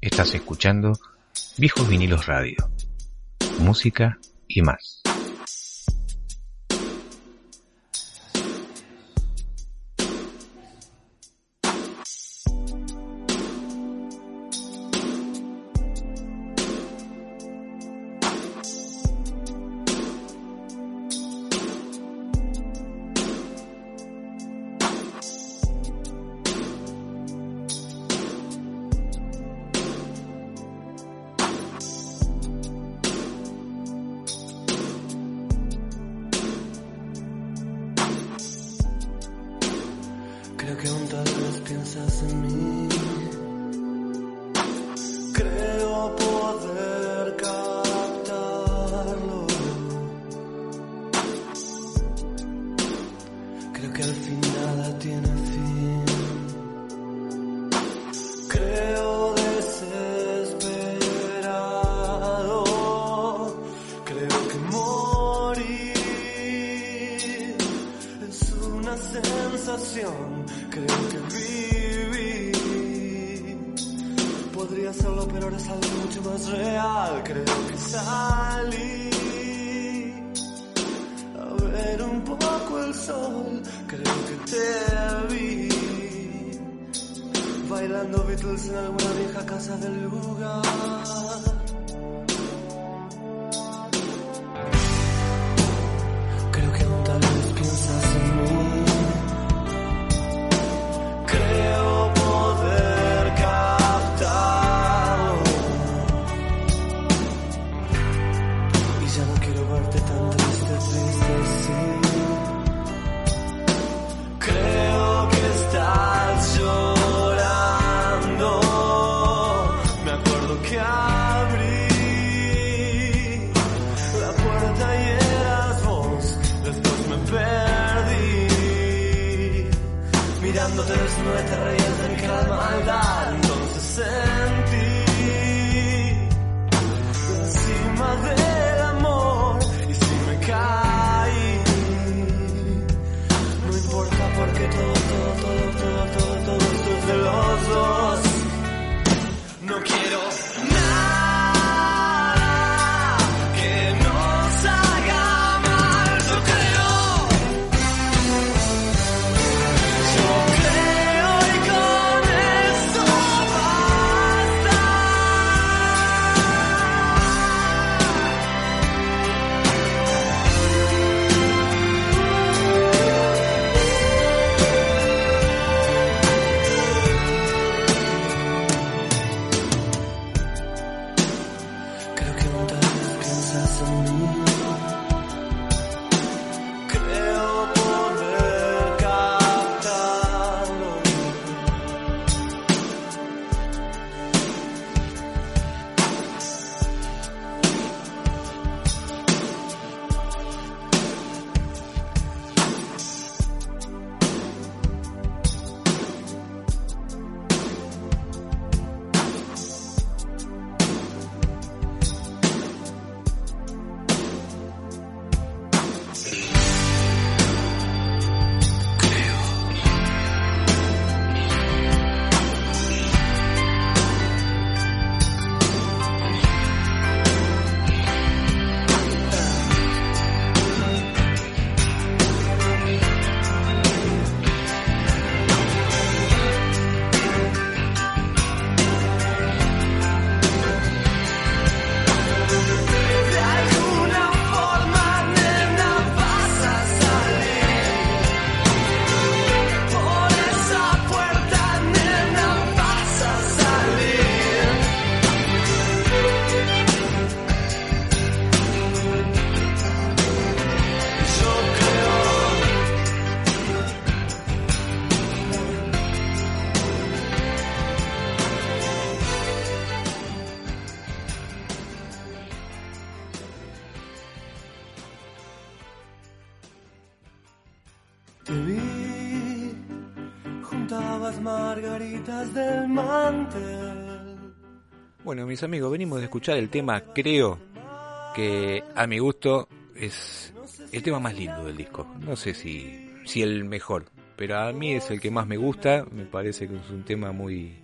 Speaker 2: Estás escuchando Viejos Vinilos Radio, música y más.
Speaker 1: Mis amigos, venimos de escuchar el tema Creo, que a mi gusto es el tema más lindo del disco. No sé si, si el mejor, pero a mí es el que más me gusta. Me parece que es un tema muy,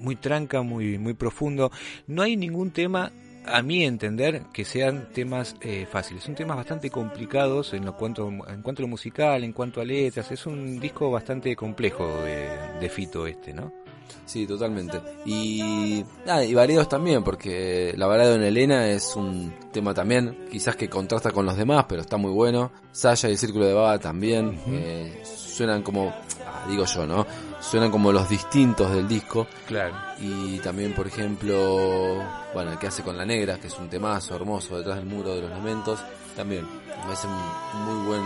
Speaker 1: muy tranca, muy, muy profundo. No hay ningún tema, a mi entender, que sean temas eh, fáciles. Son temas bastante complicados en, lo cuanto, en cuanto a lo musical, en cuanto a letras. Es un disco bastante complejo de, de Fito este, ¿no?
Speaker 5: Sí, totalmente. Y, nada, y variados también, porque La balada de Elena es un tema también, quizás que contrasta con los demás, pero está muy bueno. Saya y el Círculo de Baba también, eh, suenan como, ah, digo yo, ¿no? Suenan como los distintos del disco.
Speaker 1: Claro.
Speaker 5: Y también, por ejemplo, bueno, el que hace con la negra, que es un temazo hermoso detrás del muro de los lamentos, también me parece un muy buen,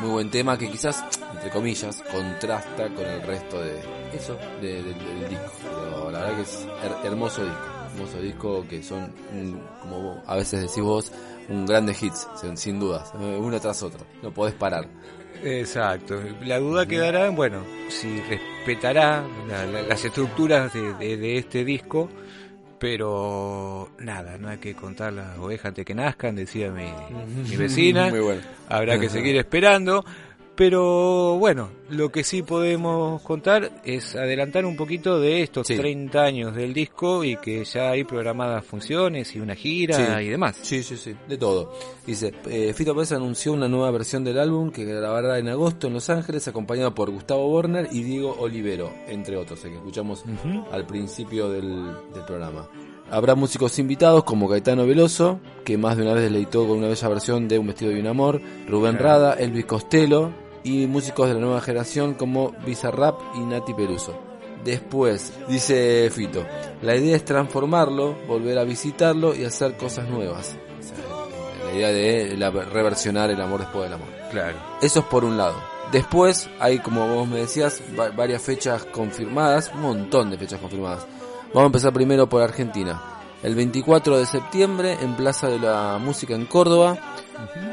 Speaker 5: muy buen tema que quizás, entre comillas, contrasta con el resto de eso, de- de- del disco. Pero la verdad que es her- hermoso disco, hermoso disco que son, un- como vos a veces decís vos, un grande hits, sin, sin dudas, uno tras otro, no podés parar.
Speaker 1: Exacto. La duda quedará, bueno, si respetará la- la- las estructuras de, de- de este disco, pero nada, no hay que contar las ovejas antes que nazcan, decía mi, mi vecina.
Speaker 5: Muy bueno.
Speaker 1: Habrá que seguir esperando. Pero bueno, lo que sí podemos contar es adelantar un poquito de estos
Speaker 5: Sí.
Speaker 1: 30 años del disco y que ya hay programadas funciones y una gira
Speaker 5: Sí.
Speaker 1: y demás.
Speaker 5: Sí, sí, sí, de todo. Dice, eh, Fito Páez anunció una nueva versión del álbum que grabará en agosto en Los Ángeles, acompañado por Gustavo Borner y Diego Olivero, entre otros, el que escuchamos al principio del, del programa. Habrá músicos invitados como Gaetano Veloso, que más de una vez deleitó con una bella versión de Un vestido y un amor, Rubén Rada, Elvis Costello y músicos de la nueva generación como Bizarrap y Nati Peluso. Después, dice Fito, la idea es transformarlo, volver a visitarlo y hacer cosas nuevas. O sea, la idea de la- reversionar el amor después del amor.
Speaker 1: Claro.
Speaker 5: Eso es por un lado. Después hay, como vos me decías, va- varias fechas confirmadas, un montón de fechas confirmadas. Vamos a empezar primero por Argentina. El 24 de septiembre en Plaza de la Música en Córdoba.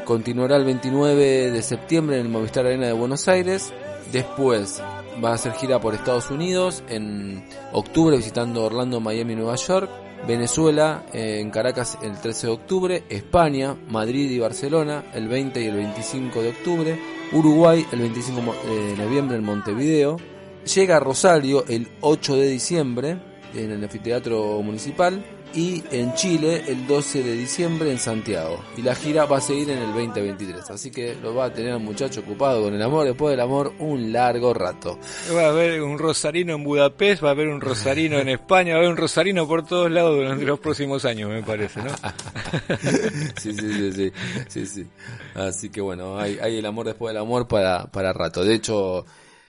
Speaker 5: Continuará el 29 de septiembre en el Movistar Arena de Buenos Aires. Después, va a hacer gira por Estados Unidos, en octubre visitando Orlando, Miami, Nueva York, Venezuela eh, en Caracas el 13 de octubre, España, Madrid y Barcelona el 20 y el 25 de octubre, Uruguay el 25 mo- de noviembre en Montevideo, llega a Rosario el 8 de diciembre en el anfiteatro municipal y en Chile el 12 de diciembre en Santiago. Y la gira va a seguir en el 2023, así que lo va a tener un muchacho ocupado con el amor, después del amor, un largo rato.
Speaker 1: Va a haber un rosarino en Budapest, va a haber un rosarino en España, va a haber un rosarino por todos lados durante los próximos años, me parece, ¿no? [LAUGHS]
Speaker 5: sí, sí, sí, sí, sí, sí. Así que bueno, hay, hay el amor después del amor para, para rato. De hecho,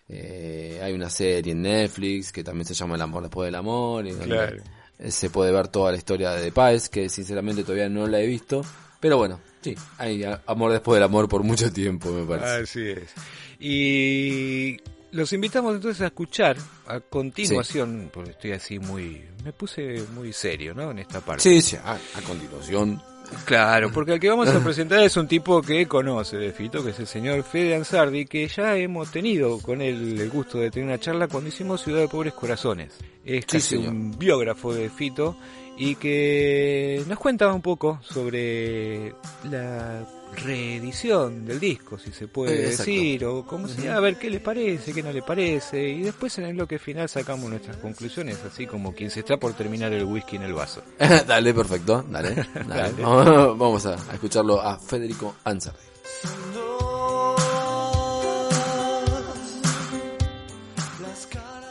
Speaker 5: eh, hay una serie en Netflix que también se llama El amor después del amor. Y
Speaker 1: Claro.
Speaker 5: Se puede ver toda la historia de Páez, que sinceramente todavía no la he visto. Pero bueno, sí, hay amor después del amor por mucho tiempo, me parece.
Speaker 1: Así es. Y los invitamos entonces a escuchar a continuación, porque estoy así muy, me puse muy serio, ¿no? En esta parte.
Speaker 5: Sí, sí, a, a continuación.
Speaker 1: Claro, porque el que vamos a [LAUGHS] presentar es un tipo que conoce de Fito, que es el señor Fede Ansardi, que ya hemos tenido con él el gusto de tener una charla cuando hicimos Ciudad de Pobres Corazones. Es casi
Speaker 5: señor.
Speaker 1: un biógrafo de Fito y que nos cuenta un poco sobre la reedición del disco, si se puede
Speaker 5: exacto.
Speaker 1: decir, o cómo se a ver qué le parece, qué no le parece, y después en el bloque final sacamos nuestras conclusiones, así como quien se está por terminar el whisky en el vaso. [LAUGHS]
Speaker 5: dale, perfecto, dale. [LAUGHS] dale.
Speaker 1: Dale.
Speaker 5: Vamos, a, a escucharlo a Federico Ansardi.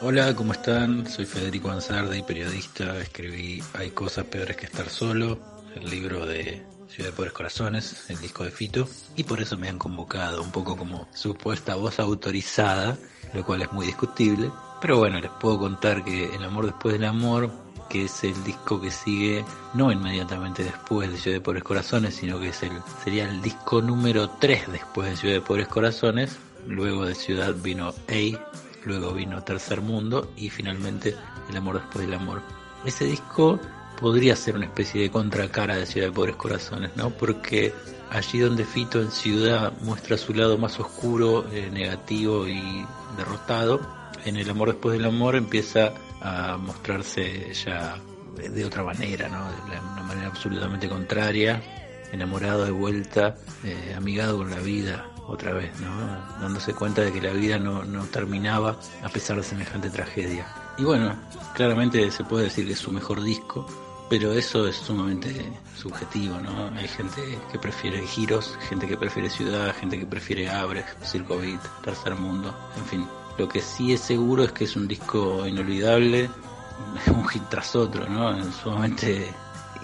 Speaker 10: Hola, ¿cómo están? Soy Federico Ansardi, periodista. Escribí Hay cosas peores que estar solo, el libro de Ciudad de Pobres Corazones, el disco de Fito, y por eso me han convocado un poco como supuesta voz autorizada, lo cual es muy discutible. Pero bueno, les puedo contar que El amor después del amor, que es el disco que sigue no inmediatamente después de Ciudad de Pobres Corazones, sino que es el, sería el disco número 3 después de Ciudad de Pobres Corazones. Luego de Ciudad vino A, luego vino Tercer Mundo y finalmente El amor después del amor. Ese disco podría ser una especie de contracara de Ciudad de Pobres Corazones, ¿no? Porque allí donde Fito en Ciudad muestra su lado más oscuro, eh, negativo y derrotado, en El amor después del amor empieza a mostrarse ya de otra manera, ¿no? De una manera absolutamente contraria, enamorado de vuelta, eh, amigado con la vida otra vez, ¿no? Dándose cuenta de que la vida no, no terminaba a pesar de semejante tragedia. Y bueno, claramente se puede decir que es su mejor disco, pero eso es sumamente subjetivo, ¿no? Hay gente que prefiere giros, gente que prefiere ciudad, gente que prefiere Abre, Circo Beat, Tercer Mundo, en fin. Lo que sí es seguro es que es un disco inolvidable, [LAUGHS] un hit tras otro, ¿no? Es sumamente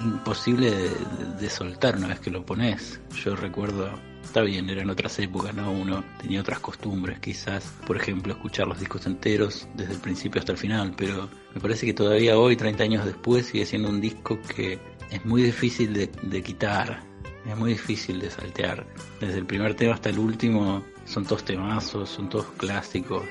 Speaker 10: imposible de soltar una vez que lo pones. Yo recuerdo, está bien, eran otras épocas, ¿no? Uno tenía otras costumbres, quizás, por ejemplo, escuchar los discos enteros desde el principio hasta el final, pero me parece que todavía hoy, 30 años después, sigue siendo un disco que es muy difícil de, de quitar, es muy difícil de saltear. Desde el primer tema hasta el último son todos temazos, son todos clásicos.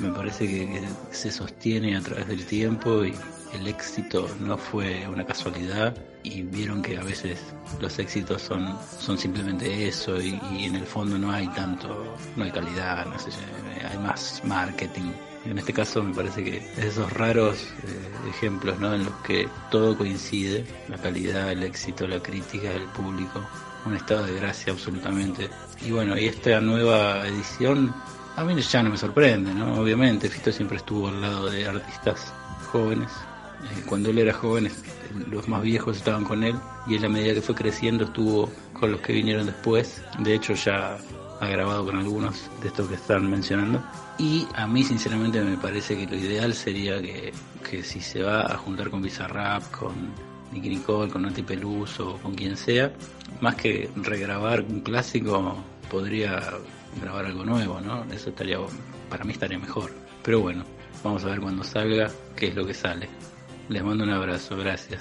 Speaker 10: Me parece que, que se sostiene a través del tiempo y el éxito no fue una casualidad y vieron que a veces los éxitos son, son simplemente eso y, en el fondo no hay tanto, no hay calidad, no sé, hay más marketing. En este caso me parece que es esos raros eh, ejemplos ¿no? en los que todo coincide, la calidad, el éxito, la crítica, el público, un estado de gracia absolutamente. Y bueno, y esta nueva edición a mí ya no me sorprende, ¿no? Obviamente, Fito siempre estuvo al lado de artistas jóvenes. Eh, cuando él era joven, los más viejos estaban con él y él a medida que fue creciendo estuvo con los que vinieron después. De hecho, ya ha grabado con algunos de estos que están mencionando. Y a mí, sinceramente, me parece que lo ideal sería que, que si se va a juntar con Bizarrap, con Nicky Nicole, con Nati Peluso, con quien sea, más que regrabar un clásico, podría grabar algo nuevo, ¿no? Eso estaría, para mí estaría mejor. Pero bueno, vamos a ver cuando salga qué es lo que sale. Les mando un abrazo, gracias.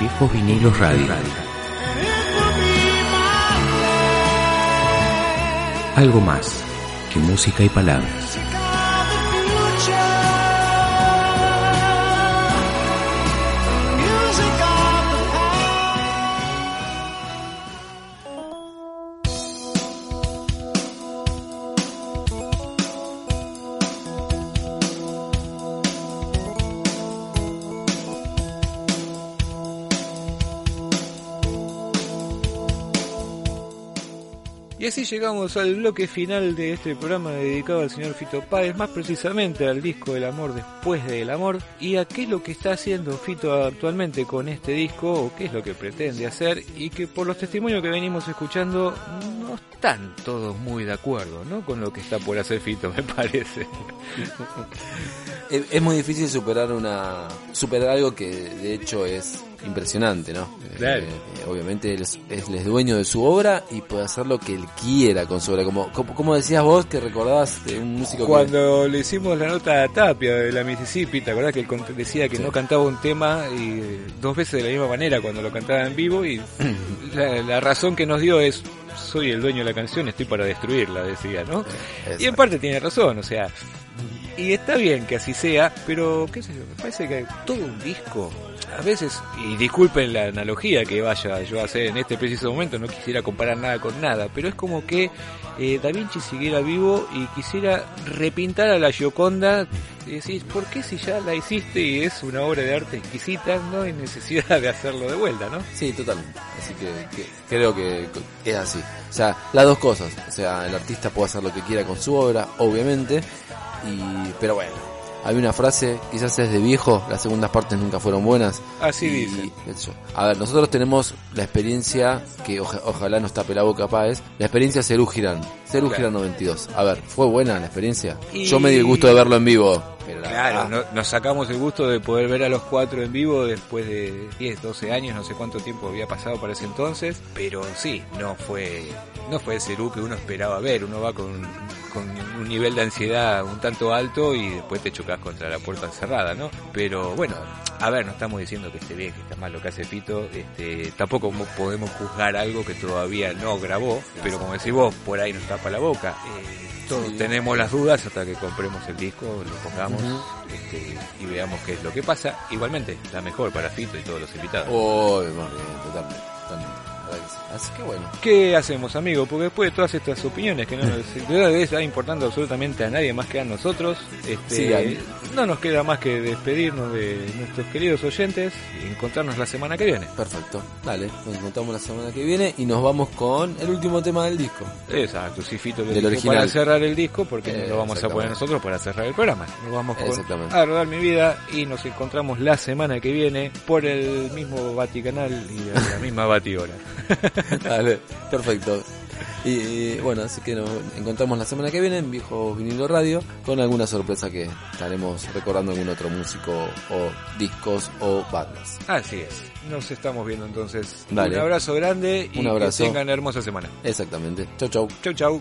Speaker 8: Viejos Vinilos Radio. Algo más que música y palabras.
Speaker 1: Llegamos al bloque final de este programa dedicado al señor Fito Páez, más precisamente al disco del amor después del amor, y a qué es lo que está haciendo Fito actualmente con este disco, o qué es lo que pretende hacer, y que por los testimonios que venimos escuchando no están todos muy de acuerdo, ¿no? Con lo que está por hacer Fito, [LAUGHS] me parece.
Speaker 5: Es muy difícil superar una superar algo que de hecho es impresionante, ¿no?
Speaker 1: Claro.
Speaker 5: Eh, eh, obviamente él es, él es dueño de su obra y puede hacer lo que él quiera con su obra. Como, como, como decías vos que recordabas de un músico que-
Speaker 1: Cuando le hicimos la nota a Tapia de la Mississippi, ¿te acordás que él decía que no cantaba un tema y eh, dos veces de la misma manera cuando lo cantaba en vivo? Y [CLEARS THROAT] la, la razón que nos dio es, soy el dueño de la canción, estoy para destruirla, decía, ¿no? Y en parte tiene razón, o sea, y está bien que así sea, pero qué sé yo, me parece que todo un disco, a veces, y disculpen la analogía que vaya yo a hacer en este preciso momento, no quisiera comparar nada con nada, pero es como que eh, Da Vinci siguiera vivo y quisiera repintar a la Gioconda y decís, ¿por qué si ya la hiciste y es una obra de arte exquisita, no hay necesidad de hacerlo de vuelta, ¿no?
Speaker 5: Sí, totalmente. Así que, que creo que es así. O sea, las dos cosas. O sea, el artista puede hacer lo que quiera con su obra, obviamente. Y, pero bueno, hay una frase, quizás es de viejo, las segundas partes nunca fueron buenas.
Speaker 1: Así dice.
Speaker 5: A ver, nosotros tenemos la experiencia, que oja- ojalá nos tape la boca Páez, la experiencia Cerú Girán. Cerú
Speaker 1: Claro.
Speaker 5: Girán 92. A ver, ¿fue buena la experiencia?
Speaker 1: Y-
Speaker 5: Yo me di el gusto de verlo en vivo. Pero
Speaker 1: Claro,
Speaker 5: verdad,
Speaker 1: no- nos sacamos el gusto de poder ver a los cuatro en vivo después de 10, 12 años, no sé cuánto tiempo había pasado para ese entonces, pero sí, no fue no fue el Cerú que uno esperaba ver, uno va con, con un nivel de ansiedad un tanto alto y después te chocas contra la puerta cerrada, ¿no? Pero bueno, a ver, no estamos diciendo que esté bien, que está mal lo que hace Fito, este, tampoco mo- podemos juzgar algo que todavía no grabó, pero como decís vos, por ahí nos tapa la boca. Eh, todos
Speaker 5: Sí.
Speaker 1: tenemos las dudas hasta que compremos el disco, lo pongamos este, y veamos qué es lo que pasa. Igualmente, la mejor para Fito y todos los invitados.
Speaker 5: Oh, totalmente. Sí. Así que bueno.
Speaker 1: ¿Qué hacemos, amigo? Porque después de todas estas opiniones que no nos [LAUGHS] estar importando absolutamente a nadie más que a nosotros, este,
Speaker 5: Sigan.
Speaker 1: no nos queda más que despedirnos de nuestros queridos oyentes y encontrarnos la semana que viene.
Speaker 5: Perfecto. Dale, nos encontramos la semana que viene y nos vamos con el último tema del disco.
Speaker 1: Exacto, si Fito
Speaker 5: Del original.
Speaker 1: para cerrar el disco, porque no
Speaker 5: Eh,
Speaker 1: lo vamos a poner nosotros para cerrar el programa. Nos vamos con a rodar mi vida y nos encontramos la semana que viene por el mismo Vaticanal y a la misma Batihora. [LAUGHS] [LAUGHS]
Speaker 5: Dale, perfecto. Y, y, bueno, así que nos encontramos la semana que viene en Viejo Vinilo Radio con alguna sorpresa que estaremos recordando algún otro músico o discos o bandas.
Speaker 1: Así es. Nos estamos viendo entonces.
Speaker 5: Dale.
Speaker 1: Un abrazo grande y
Speaker 5: Un abrazo.
Speaker 1: que tengan hermosa semana.
Speaker 5: Exactamente. Chau, chau.
Speaker 1: Chau, chau.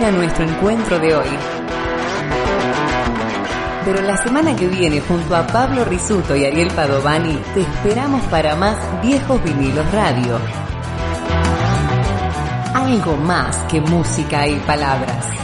Speaker 11: Termina nuestro encuentro de hoy. Pero la semana que viene, junto a Pablo Risuto y Ariel Padovani, te esperamos para más Viejos Vinilos Radio. Algo más que música y palabras.